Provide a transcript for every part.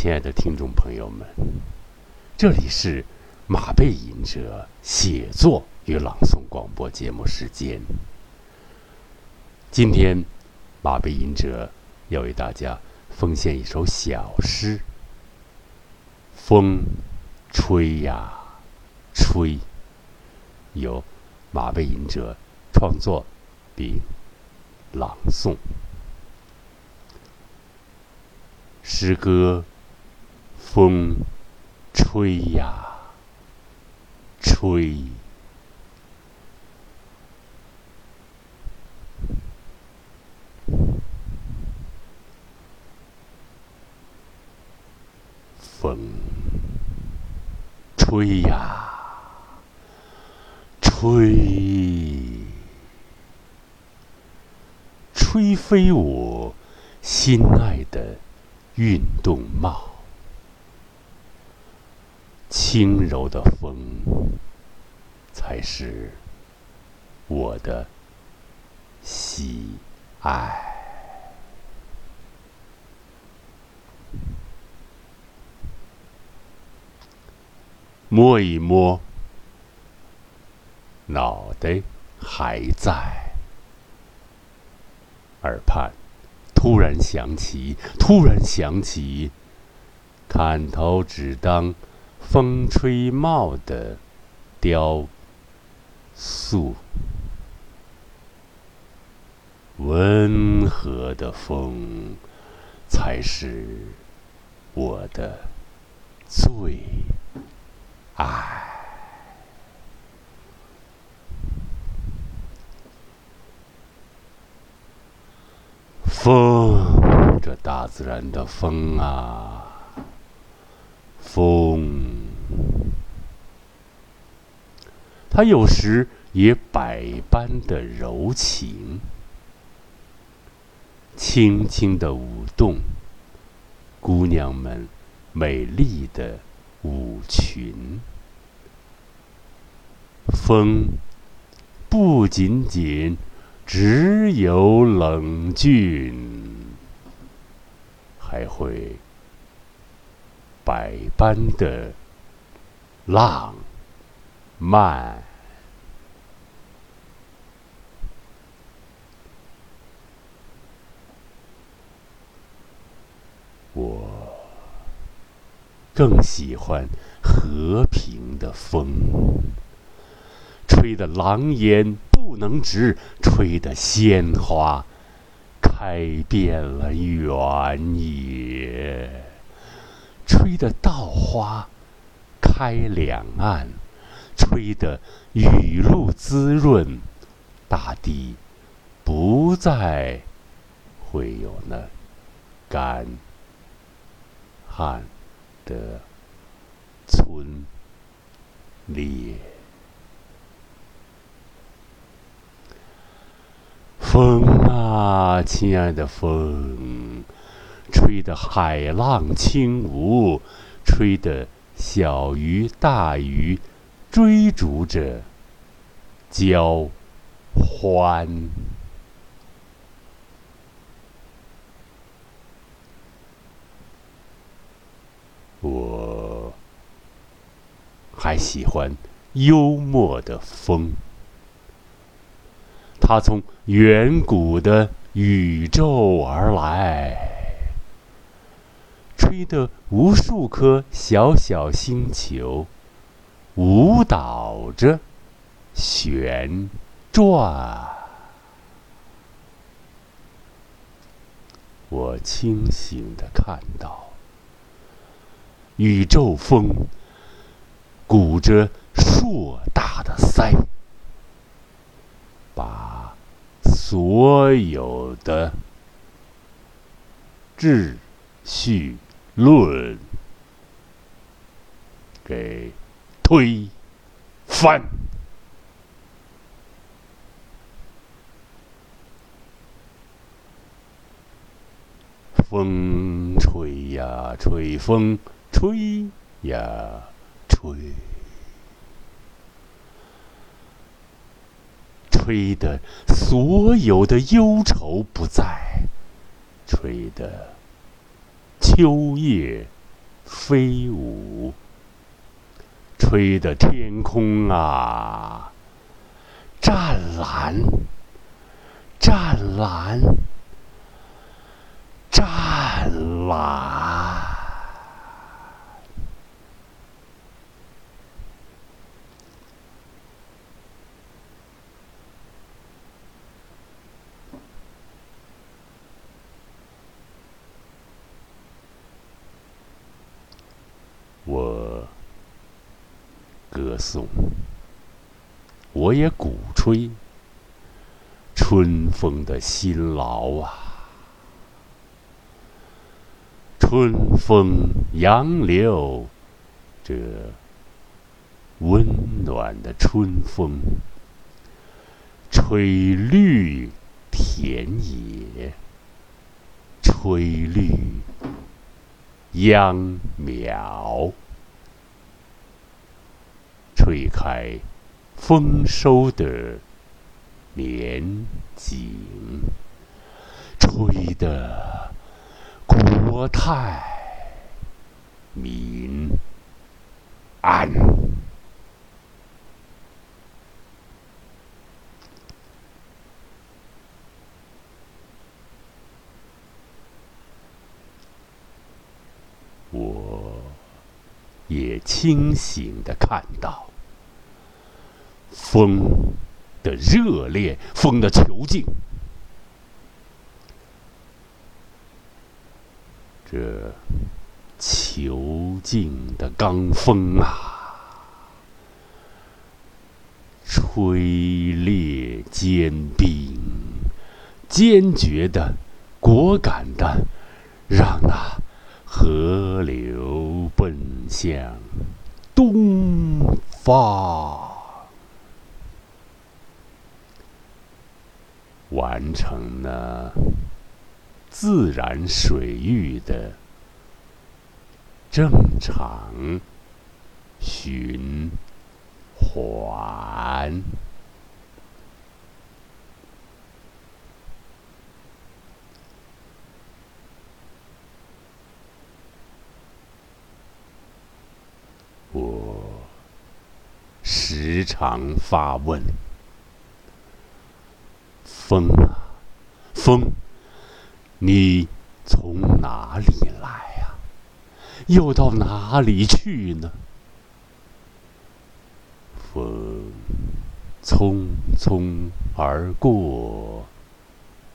亲爱的听众朋友们，这里是马背吟者写作与朗诵广播节目时间。今天，马背吟者要为大家奉献一首小诗。风，吹呀，吹，由马背吟者创作并朗诵。诗歌，风，吹呀，吹。风，吹呀，吹，吹飞我心爱的。运动帽，轻柔的风，才是我的喜爱。摸一摸，脑袋还在，耳畔。突然想起，突然想起，砍头只当风吹帽的雕塑，温和的风才是我的最爱。风，这大自然的风啊，风，它有时也百般的柔情，轻轻的舞动姑娘们美丽的舞裙。风，不仅仅。只有冷峻，还会百般的浪漫。更喜欢和平的风，吹得狼烟。不能直，吹得鲜花开遍了原野，吹得稻花开两岸，吹得雨露滋润大地，不再会有那干旱的村里。风啊，亲爱的风，吹得海浪轻舞，吹得小鱼大鱼追逐着交欢。我还喜欢幽默的风。它从远古的宇宙而来，吹得无数颗小小星球舞蹈着旋转。我清醒的看到，宇宙风鼓着硕大的腮。把所有的秩序论给推翻。风吹呀吹，风吹呀吹。吹的所有的忧愁不在，吹的秋叶飞舞，吹得天空啊，湛蓝，湛蓝，湛蓝。我歌颂，我也鼓吹春风的辛劳啊！春风杨柳，这温暖的春风，吹绿田野，吹绿。秧苗，吹开丰收的年景，吹得国泰民安。我也清醒的看到，风的热烈，风的囚禁，这囚禁的罡风啊，吹裂坚冰，坚决的，果敢的，让那。河流奔向东方，完成了自然水域的正常循环。我时常发问：风啊，风，你从哪里来呀？又到哪里去呢？风匆匆而过，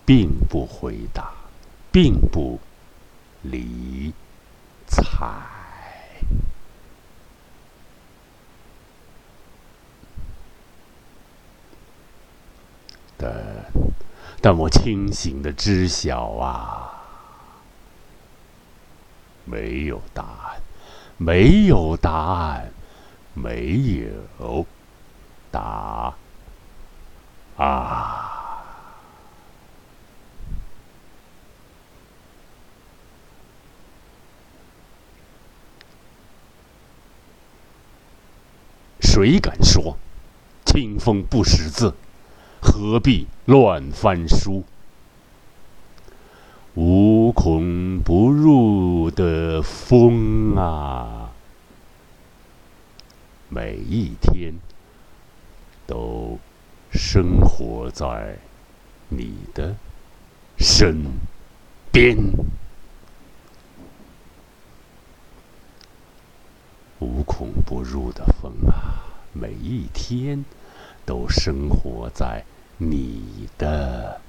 并不回答，并不理睬。但，但我清醒的知晓啊，没有答案，没有答案，没有答啊！谁敢说清风不识字？何必乱翻书？无孔不入的风啊，每一天都生活在你的身边。无孔不入的风啊，每一天都生活在。你的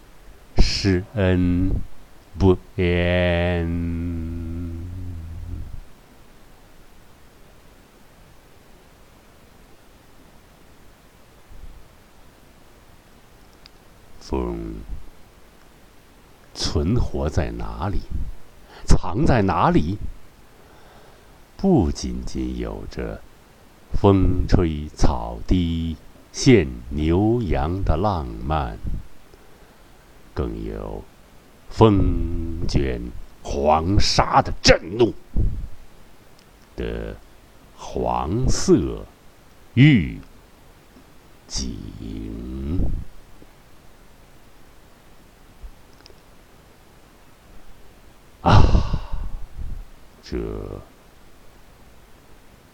施恩不言，风存活在哪里？藏在哪里？不仅仅有着风吹草低。现牛羊的浪漫，更有风卷黄沙的震怒的黄色预警啊！这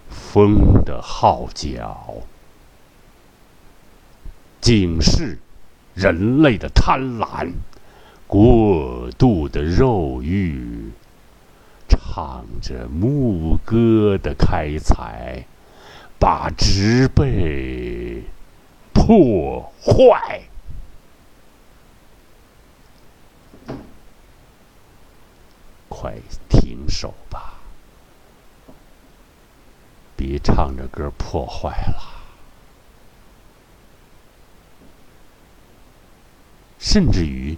风的号角，警示人类的贪婪、过度的肉欲，唱着牧歌的开采，把植被破坏。快停手吧！别唱着歌破坏了，甚至于，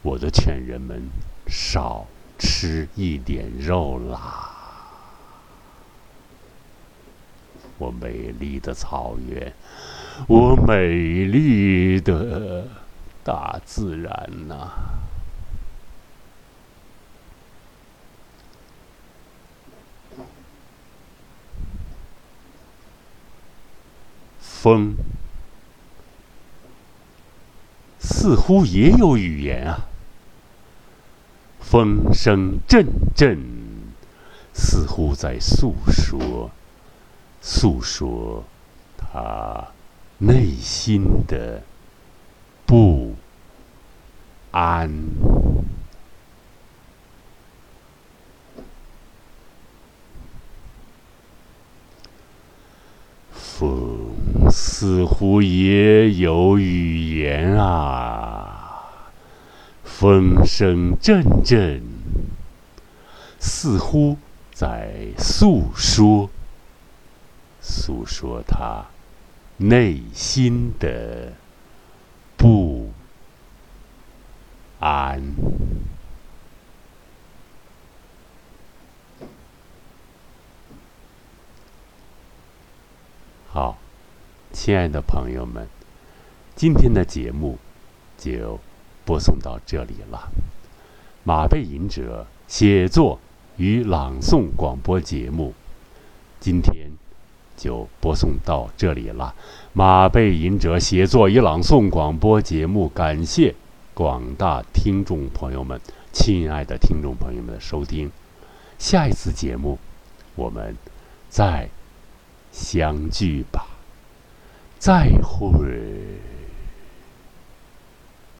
我都劝人们少吃一点肉啦。我美丽的草原，我美丽的大自然呐！风似乎也有语言啊，风声阵阵，似乎在诉说，诉说他内心的不安。风。似乎也有语言啊，风声阵阵，似乎在诉说，诉说他内心的不安。好。亲爱的朋友们，今天的节目就播送到这里了。马背吟者写作与朗诵广播节目，今天就播送到这里了。马背吟者写作与朗诵广播节目，感谢广大听众朋友们、亲爱的听众朋友们的收听。下一次节目，我们再相聚吧。再会。